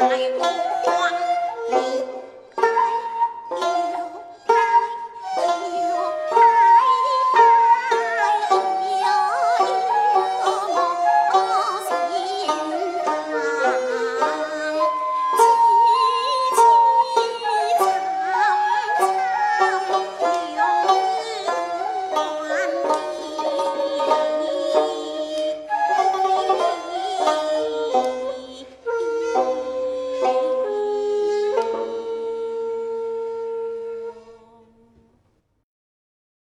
life.